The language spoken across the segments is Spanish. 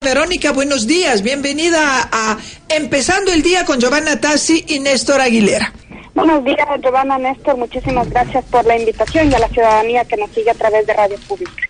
Verónica, buenos días. Bienvenida a Empezando el Día con Giovanna Tassi y Néstor Aguilera. Buenos días, Giovanna, Néstor. Muchísimas gracias por la invitación y a la ciudadanía que nos sigue a través de Radio Pública.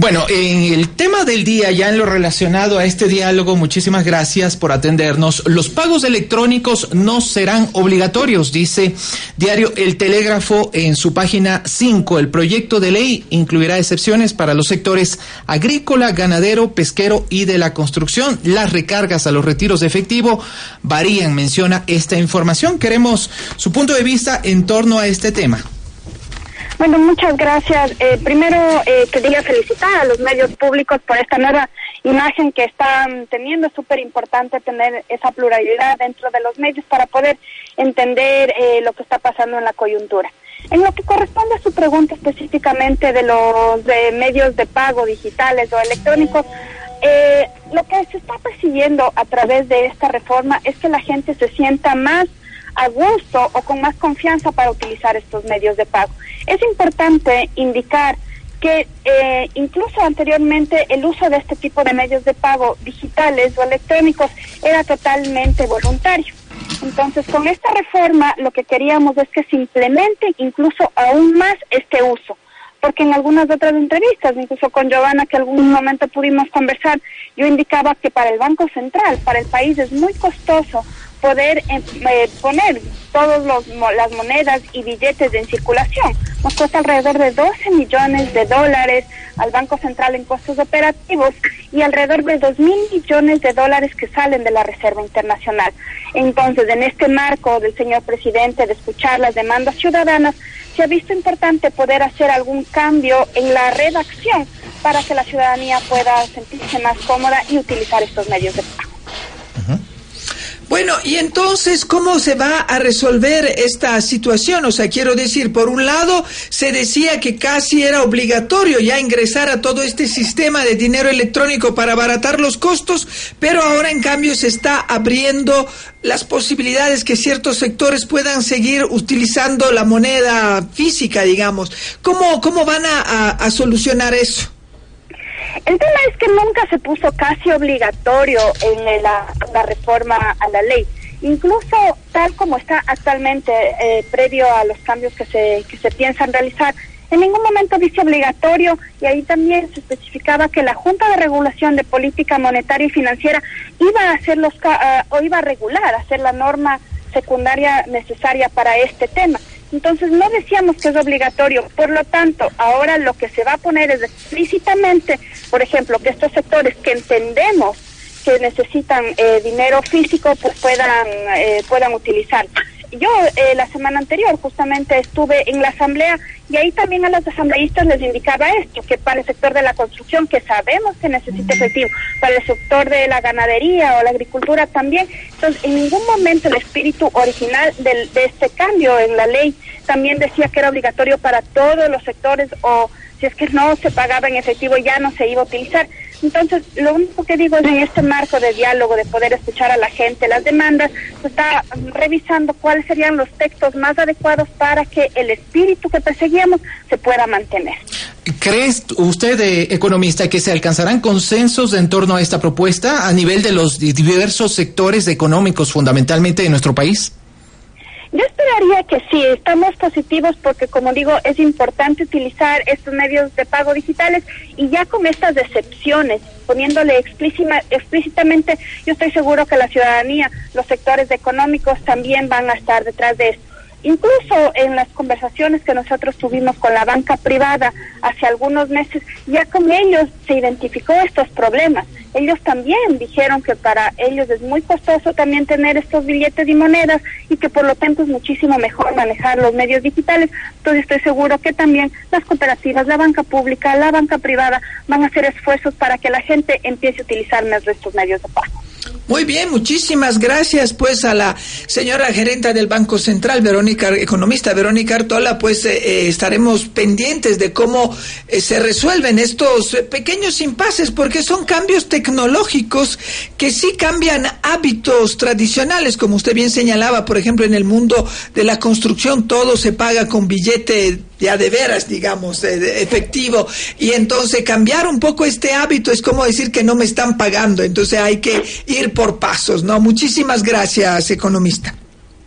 Bueno, en el tema del día, ya en lo relacionado a este diálogo, muchísimas gracias por atendernos. Los pagos electrónicos no serán obligatorios, dice Diario El Telégrafo en su página 5. El proyecto de ley incluirá excepciones para los sectores agrícola, ganadero, pesquero y de la construcción. Las recargas a los retiros de efectivo varían, menciona esta información. Queremos su punto de vista en torno a este tema. Bueno, muchas gracias. Eh, primero, eh, quería felicitar a los medios públicos por esta nueva imagen que están teniendo. Es súper importante tener esa pluralidad dentro de los medios para poder entender eh, lo que está pasando en la coyuntura. En lo que corresponde a su pregunta específicamente de los de medios de pago digitales o electrónicos, eh, lo que se está persiguiendo a través de esta reforma es que la gente se sienta más a gusto o con más confianza para utilizar estos medios de pago. Es importante indicar que eh, incluso anteriormente el uso de este tipo de medios de pago digitales o electrónicos era totalmente voluntario. Entonces, con esta reforma lo que queríamos es que se implemente incluso aún más este uso, porque en algunas otras entrevistas, incluso con Giovanna, que algún momento pudimos conversar, yo indicaba que para el Banco Central, para el país es muy costoso poder eh, eh, poner todas las monedas y billetes en circulación. Nos cuesta alrededor de 12 millones de dólares al Banco Central en costos operativos y alrededor de 2 mil millones de dólares que salen de la Reserva Internacional. Entonces, en este marco del señor presidente de escuchar las demandas ciudadanas, se ha visto importante poder hacer algún cambio en la redacción para que la ciudadanía pueda sentirse más cómoda y utilizar estos medios de pago. Bueno, y entonces, ¿cómo se va a resolver esta situación? O sea, quiero decir, por un lado, se decía que casi era obligatorio ya ingresar a todo este sistema de dinero electrónico para abaratar los costos, pero ahora, en cambio, se está abriendo las posibilidades que ciertos sectores puedan seguir utilizando la moneda física, digamos. ¿Cómo, cómo van a, a solucionar eso? El tema es que nunca se puso casi obligatorio en la, reforma a la ley. Incluso tal como está actualmente, eh, previo a los cambios que se, que se piensan realizar, en ningún momento dice obligatorio y ahí también se especificaba que la Junta de Regulación de Política Monetaria y Financiera iba a hacer los uh, o iba a regular, hacer la norma secundaria necesaria para este tema. Entonces no decíamos que es obligatorio, por lo tanto, ahora lo que se va a poner es explícitamente, por ejemplo, que estos sectores que entendemos que necesitan eh, dinero físico, pues puedan, eh, puedan utilizar. Yo eh, la semana anterior justamente estuve en la asamblea y ahí también a los asambleístas les indicaba esto, que para el sector de la construcción, que sabemos que necesita efectivo, para el sector de la ganadería o la agricultura también. Entonces, en ningún momento el espíritu original del, de este cambio en la ley también decía que era obligatorio para todos los sectores o si es que no se pagaba en efectivo ya no se iba a utilizar. Entonces, lo único que digo es en este marco de diálogo, de poder escuchar a la gente, las demandas, se está revisando cuáles serían los textos más adecuados para que el espíritu que perseguíamos se pueda mantener. ¿Cree usted, eh, economista, que se alcanzarán consensos en torno a esta propuesta a nivel de los diversos sectores económicos fundamentalmente de nuestro país? Yo esperaría que sí, estamos positivos porque, como digo, es importante utilizar estos medios de pago digitales y ya con estas excepciones, poniéndole explícitamente, yo estoy seguro que la ciudadanía, los sectores económicos también van a estar detrás de esto. Incluso en las conversaciones que nosotros tuvimos con la banca privada hace algunos meses, ya con ellos se identificó estos problemas. Ellos también dijeron que para ellos es muy costoso también tener estos billetes y monedas y que por lo tanto es muchísimo mejor manejar los medios digitales. Entonces estoy seguro que también las cooperativas, la banca pública, la banca privada van a hacer esfuerzos para que la gente empiece a utilizar más estos medios de pago. Muy bien, muchísimas gracias pues a la señora gerenta del Banco Central, Verónica, economista Verónica Artola, pues eh, eh, estaremos pendientes de cómo eh, se resuelven estos pequeños impases, porque son cambios tecnológicos que sí cambian hábitos tradicionales, como usted bien señalaba, por ejemplo, en el mundo de la construcción todo se paga con billete ya de veras, digamos, efectivo. Y entonces cambiar un poco este hábito es como decir que no me están pagando. Entonces hay que ir pasos, ¿no? Muchísimas gracias, economista.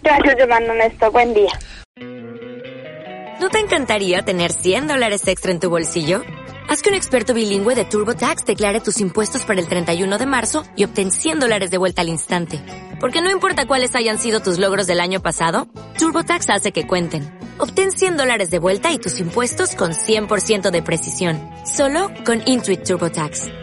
Gracias, Giovanna Néstor. Buen día. ¿No te encantaría tener 100 dólares extra en tu bolsillo? Haz que un experto bilingüe de TurboTax declare tus impuestos para el 31 de marzo y obtén 100 dólares de vuelta al instante. Porque no importa cuáles hayan sido tus logros del año pasado, TurboTax hace que cuenten. Obtén 100 dólares de vuelta y tus impuestos con 100% de precisión. Solo con Intuit TurboTax.